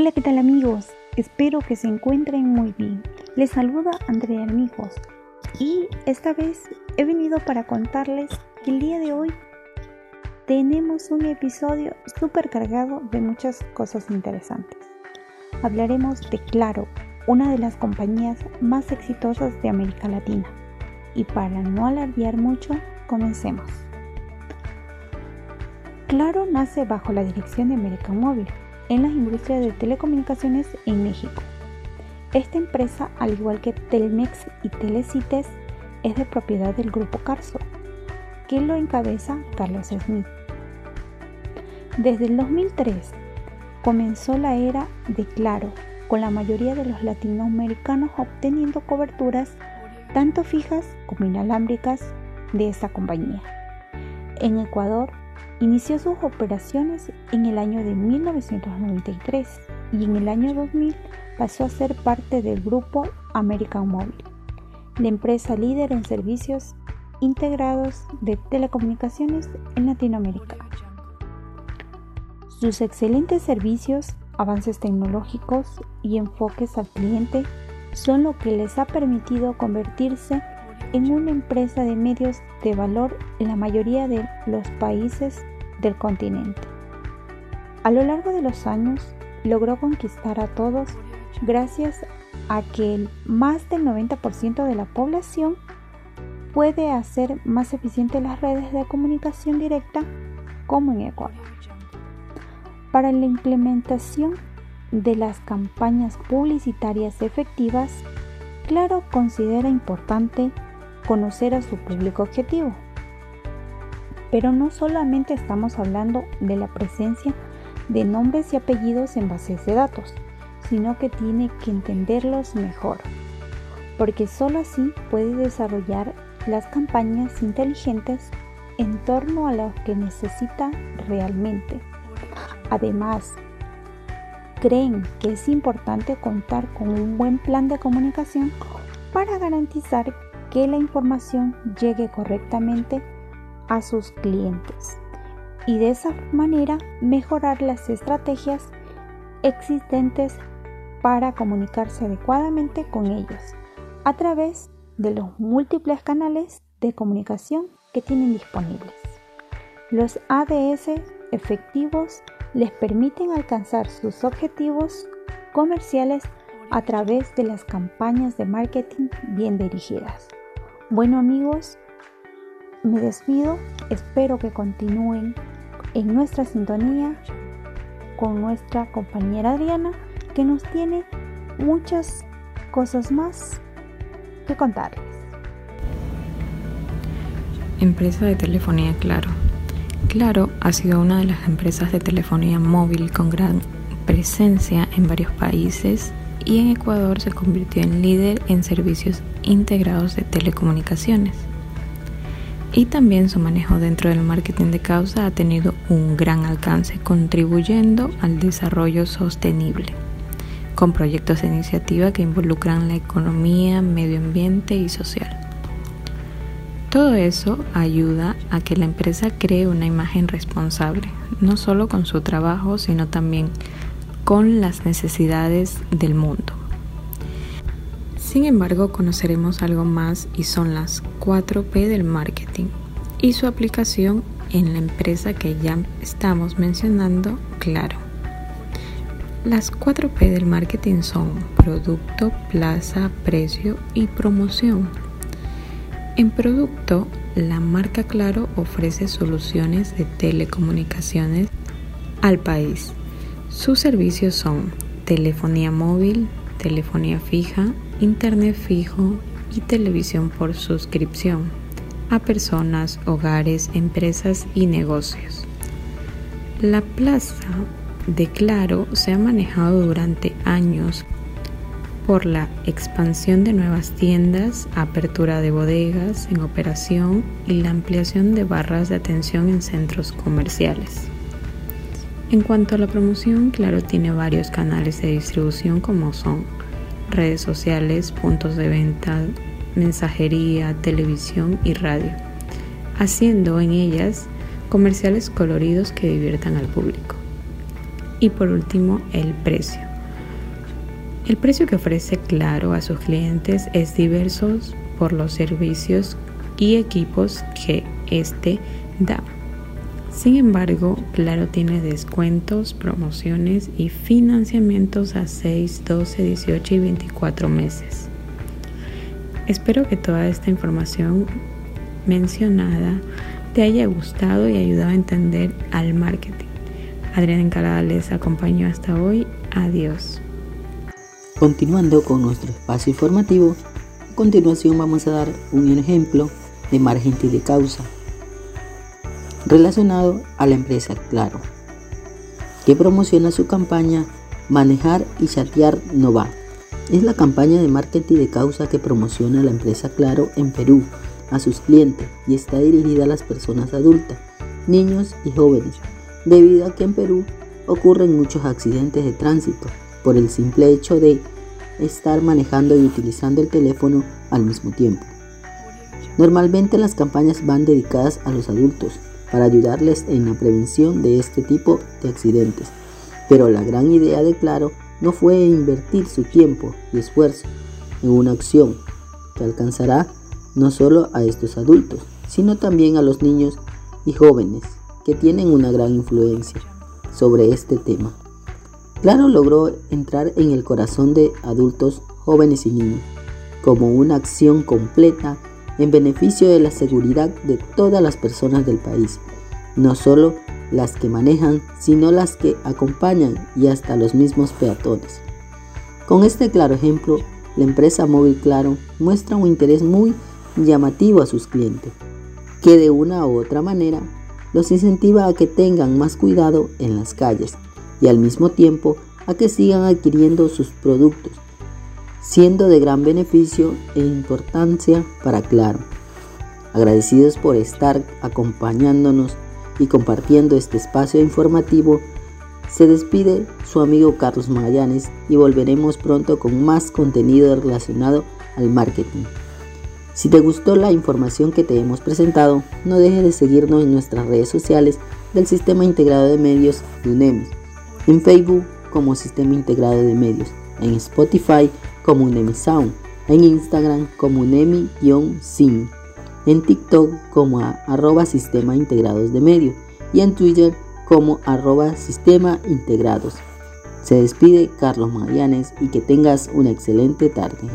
Hola, ¿qué tal amigos? Espero que se encuentren muy bien. Les saluda Andrea Armijos y esta vez he venido para contarles que el día de hoy tenemos un episodio súper cargado de muchas cosas interesantes. Hablaremos de Claro, una de las compañías más exitosas de América Latina. Y para no alardear mucho, comencemos. Claro nace bajo la dirección de American Mobile en las industrias de telecomunicaciones en México. Esta empresa, al igual que Telmex y Telecites, es de propiedad del grupo Carso, que lo encabeza Carlos Smith. Desde el 2003 comenzó la era de Claro, con la mayoría de los latinoamericanos obteniendo coberturas tanto fijas como inalámbricas de esta compañía. En Ecuador Inició sus operaciones en el año de 1993 y en el año 2000 pasó a ser parte del grupo American Mobile, la empresa líder en servicios integrados de telecomunicaciones en Latinoamérica. Sus excelentes servicios, avances tecnológicos y enfoques al cliente son lo que les ha permitido convertirse en una empresa de medios de valor en la mayoría de los países del continente. A lo largo de los años logró conquistar a todos gracias a que más del 90% de la población puede hacer más eficientes las redes de comunicación directa como en Ecuador. Para la implementación de las campañas publicitarias efectivas, Claro considera importante conocer a su público objetivo pero no solamente estamos hablando de la presencia de nombres y apellidos en bases de datos, sino que tiene que entenderlos mejor, porque sólo así puede desarrollar las campañas inteligentes en torno a lo que necesita realmente. Además, creen que es importante contar con un buen plan de comunicación para garantizar que la información llegue correctamente a sus clientes y de esa manera mejorar las estrategias existentes para comunicarse adecuadamente con ellos a través de los múltiples canales de comunicación que tienen disponibles. Los ADS efectivos les permiten alcanzar sus objetivos comerciales a través de las campañas de marketing bien dirigidas. Bueno amigos, me despido, espero que continúen en nuestra sintonía con nuestra compañera Adriana, que nos tiene muchas cosas más que contarles. Empresa de telefonía Claro. Claro ha sido una de las empresas de telefonía móvil con gran presencia en varios países y en Ecuador se convirtió en líder en servicios integrados de telecomunicaciones y también su manejo dentro del marketing de causa ha tenido un gran alcance contribuyendo al desarrollo sostenible con proyectos de iniciativa que involucran la economía, medio ambiente y social. Todo eso ayuda a que la empresa cree una imagen responsable, no solo con su trabajo, sino también con las necesidades del mundo. Sin embargo, conoceremos algo más y son las 4P del marketing y su aplicación en la empresa que ya estamos mencionando, claro. Las 4P del marketing son producto, plaza, precio y promoción. En producto, la marca Claro ofrece soluciones de telecomunicaciones al país. Sus servicios son telefonía móvil, telefonía fija, internet fijo y televisión por suscripción a personas, hogares, empresas y negocios. La plaza de Claro se ha manejado durante años por la expansión de nuevas tiendas, apertura de bodegas en operación y la ampliación de barras de atención en centros comerciales. En cuanto a la promoción, Claro tiene varios canales de distribución como son redes sociales, puntos de venta, mensajería, televisión y radio, haciendo en ellas comerciales coloridos que diviertan al público. Y por último, el precio. El precio que ofrece Claro a sus clientes es diverso por los servicios y equipos que éste da. Sin embargo, Claro tiene descuentos, promociones y financiamientos a 6, 12, 18 y 24 meses. Espero que toda esta información mencionada te haya gustado y ayudado a entender al marketing. Adrián Encalada les acompañó hasta hoy. Adiós. Continuando con nuestro espacio informativo, a continuación vamos a dar un ejemplo de margen de causa relacionado a la empresa Claro, que promociona su campaña Manejar y chatear no va. Es la campaña de marketing de causa que promociona la empresa Claro en Perú a sus clientes y está dirigida a las personas adultas, niños y jóvenes, debido a que en Perú ocurren muchos accidentes de tránsito por el simple hecho de estar manejando y utilizando el teléfono al mismo tiempo. Normalmente las campañas van dedicadas a los adultos, para ayudarles en la prevención de este tipo de accidentes. Pero la gran idea de Claro no fue invertir su tiempo y esfuerzo en una acción que alcanzará no solo a estos adultos, sino también a los niños y jóvenes que tienen una gran influencia sobre este tema. Claro logró entrar en el corazón de adultos, jóvenes y niños como una acción completa en beneficio de la seguridad de todas las personas del país, no solo las que manejan, sino las que acompañan y hasta los mismos peatones. Con este claro ejemplo, la empresa móvil Claro muestra un interés muy llamativo a sus clientes, que de una u otra manera los incentiva a que tengan más cuidado en las calles y al mismo tiempo a que sigan adquiriendo sus productos siendo de gran beneficio e importancia para Claro. Agradecidos por estar acompañándonos y compartiendo este espacio informativo, se despide su amigo Carlos Magallanes y volveremos pronto con más contenido relacionado al marketing. Si te gustó la información que te hemos presentado, no dejes de seguirnos en nuestras redes sociales del Sistema Integrado de Medios de en Facebook como Sistema Integrado de Medios, en Spotify como Unemi Sound, en Instagram como Unemi-Sim, en TikTok como arroba Sistema Integrados de Medio y en Twitter como arroba Sistema Integrados. Se despide Carlos Magallanes y que tengas una excelente tarde.